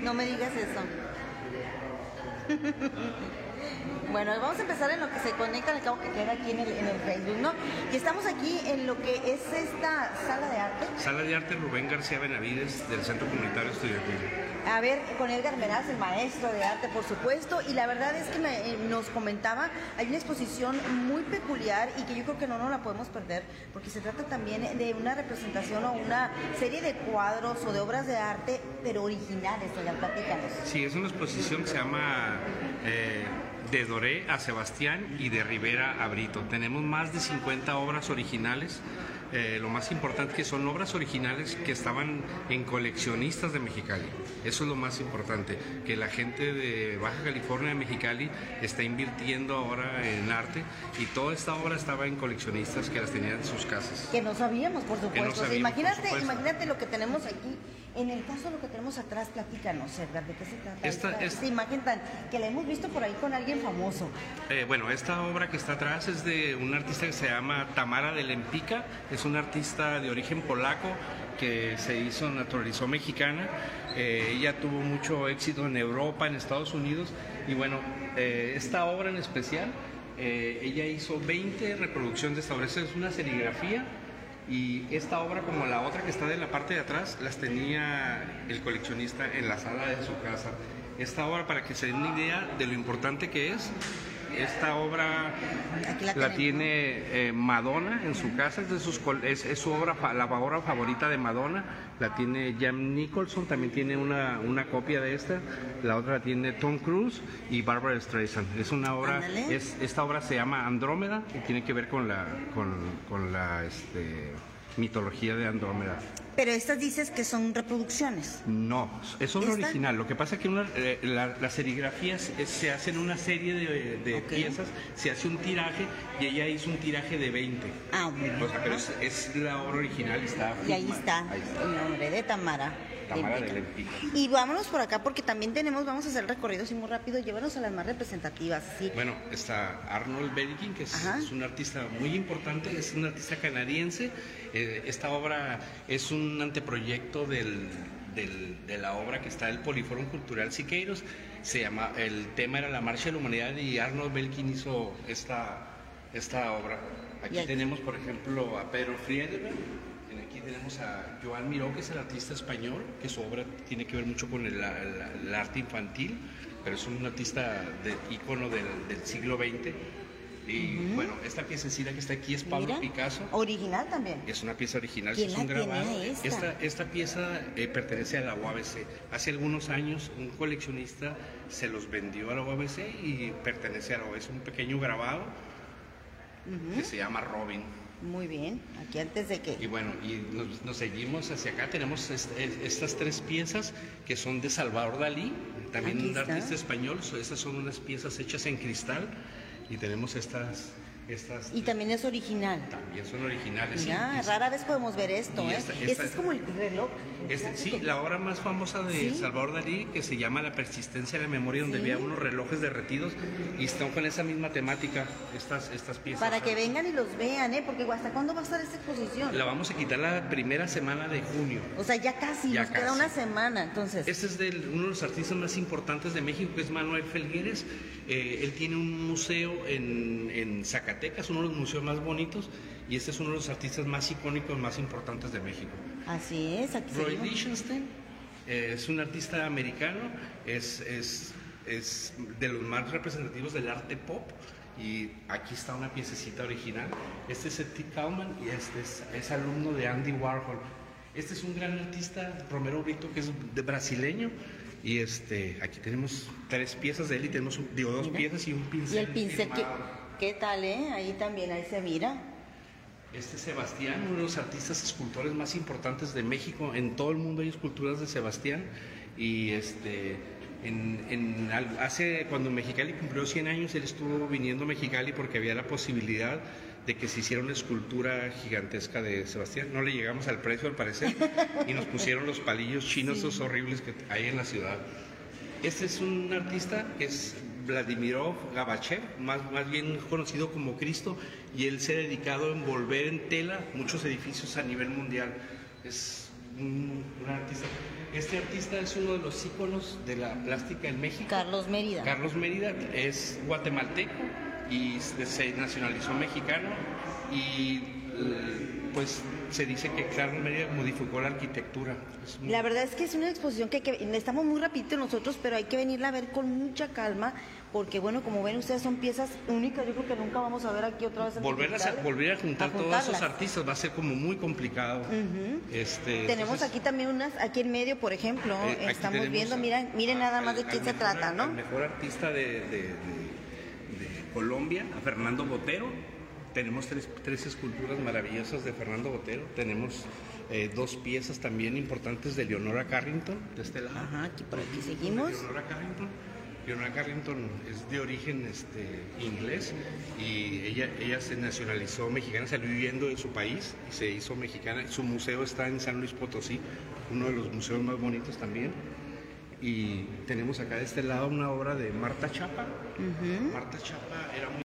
No me digas eso. Bueno, vamos a empezar en lo que se conecta al cabo que queda aquí en el, en el Facebook, ¿no? Y estamos aquí en lo que es esta sala de arte. Sala de arte Rubén García Benavides del Centro Comunitario Estudiantil. A ver, con Edgar Meraz, el maestro de arte, por supuesto, y la verdad es que me- eh, nos comentaba, hay una exposición muy peculiar y que yo creo que no nos la podemos perder, porque se trata también de una representación o una serie de cuadros o de obras de arte, pero originales, oigan, platícanos. Sí, es una exposición que se llama eh, De Doré a Sebastián y de Rivera a Brito. Tenemos más de 50 obras originales. Eh, lo más importante que son obras originales que estaban en coleccionistas de Mexicali. Eso es lo más importante, que la gente de Baja California, de Mexicali, está invirtiendo ahora en arte y toda esta obra estaba en coleccionistas que las tenían en sus casas. Que no sabíamos, por supuesto. O sea, sabíamos, por imagínate, supuesto. imagínate lo que tenemos aquí. En el caso de lo que tenemos atrás, platícanos, Edgar, ¿de qué se trata? Esta- esta, es- esta imagen tan que la hemos visto por ahí con alguien famoso. Eh, bueno, esta obra que está atrás es de un artista que se llama Tamara de Lempica, es una artista de origen polaco que se hizo, naturalizó mexicana. Eh, ella tuvo mucho éxito en Europa, en Estados Unidos, y bueno, eh, esta obra en especial, eh, ella hizo 20 reproducciones de esta obra. Es una serigrafía y esta obra, como la otra que está de la parte de atrás, las tenía el coleccionista en la sala de su casa. Esta obra, para que se den una idea de lo importante que es, esta obra Aquí la tiene eh, Madonna en su casa, es, de sus col- es, es su obra, la obra favorita de Madonna, la tiene Jan Nicholson, también tiene una, una copia de esta, la otra la tiene Tom Cruise y Barbara Streisand. Es una obra, es, esta obra se llama Andrómeda y tiene que ver con la, con, con la este, mitología de Andrómeda. Pero estas dices que son reproducciones. No, es obra ¿Esta? original. Lo que pasa es que una- eh, la- las serigrafías eh, se hacen una serie de, de Ok. piezas, se hace un tiraje y ella hizo un tiraje de 20. Ah, bueno. O sea, pero es, es la obra original y está. Y ahí está Ahí está. el nombre de Tamara. Lempica. de. Y vámonos por acá porque también tenemos, vamos a hacer el recorrido así muy rápido, llévanos a las más representativas, sí. Bueno, está Arnold Belkin, que es, es un artista muy importante, es un artista canadiense. Eh, esta obra es un anteproyecto del, del- de la obra que está el Poliforum Cultural Siqueiros. Se llama, el tema era la Marcha de la Humanidad y Arnold Belkin hizo esta, esta obra. Aquí Y aquí- tenemos, por ejemplo, a Pedro Friedman. Tenemos a Joan Miró, que es el artista español, que su obra tiene que ver mucho con el, la- la- el arte infantil, pero es un artista de ícono del, del siglo XX. Y bueno, esta piececita que está aquí es Pablo Mira, Picasso. Original también. Es una pieza original, ¿Quién es un grabado. esta? esta pieza eh, pertenece a la UABC. Hace algunos años un coleccionista se los vendió a la UABC y pertenece a la UABC. Es un pequeño grabado que se llama Robin. Muy bien. Aquí antes de Y que... bueno, y nos, nos seguimos hacia acá. Tenemos est- es- estas tres piezas que son de Salvador Dalí, también un artista español. So, Estas son unas piezas hechas en cristal y tenemos estas, estas Y también es original. también son originales. sí. Mira, Y es- rara vez podemos ver esto, ¿eh? esta- Este esta- es como el reloj. Este, sí, la obra más famosa de Sí. Salvador Dalí, que se llama La persistencia de la memoria, donde Sí. había unos relojes derretidos y están con esa misma temática, estas, estas piezas. Para que vengan y los vean, ¿eh? Porque ¿hasta cuándo va a estar esta exposición? La vamos a quitar la primera semana de junio. O sea, ya casi, Ya nos queda una semana, entonces. Este es de uno de los artistas más importantes de México, que es Manuel Felgueres. Eh, él tiene un museo en, en Zacatecas, uno de los museos más bonitos, y este es uno de los artistas más icónicos, más importantes de México. Así es, aquí Roy. Lichtenstein eh, es un artista americano, es, es, es de los más representativos del arte pop. Y aquí está una piececita original. Este es T. Kalman y este es, es alumno de Andy Warhol. Este es un gran artista, Romero Brito, que es de brasileño. Y este, aquí tenemos tres piezas de él y tenemos digo, dos Mira. piezas y un pincel. Y el pincel, ¿qué, firmado. ¿Qué tal, eh? Ahí también, ahí se mira. Este es Sebastián, uno de los artistas escultores más importantes de México. En todo el mundo hay esculturas de Sebastián. Y este, en, en hace, cuando Mexicali cumplió 100 años, él estuvo viniendo a Mexicali porque había la posibilidad de que se hiciera una escultura gigantesca de Sebastián. No le llegamos al precio, al parecer, y nos pusieron los palillos chinos esos horribles que hay en la ciudad. Este es un artista que es Vladimirov Gabachev, más, más bien conocido como Cristo, y él se ha dedicado a envolver en tela muchos edificios a nivel mundial. Es un, artista. Este artista es uno de los íconos de la plástica en México. Carlos Mérida. Carlos Mérida es guatemalteco y se nacionalizó mexicano y eh, pues se dice que Carlos Mérida modificó la arquitectura. La verdad es que es una exposición que, que estamos muy rapidito nosotros, pero hay que venirla a ver con mucha calma, porque bueno, como ven ustedes son piezas únicas, yo creo que nunca vamos a ver aquí otra vez en volver a, volver a juntar todos esos artistas va a ser como muy complicado. este, Tenemos entonces, aquí también unas, aquí en medio, por ejemplo, eh, estamos viendo, a- miren, miren nada más de quién se mejor- trata, ¿no? mejor artista de, de- de- de Colombia, a Fernando Botero. Tenemos tres, tres esculturas maravillosas de Fernando Botero. Tenemos eh, dos piezas también importantes de Leonora Carrington, de este lado. Ajá, aquí por aquí seguimos. Leonora Carrington. Leonora Carrington es de origen este, inglés y ella, ella se nacionalizó mexicana, salió viviendo de su país y se hizo mexicana. Su museo está en San Luis Potosí, uno de los museos más bonitos también. Y tenemos acá de este lado una obra de Marta Chapa. Marta Chapa era muy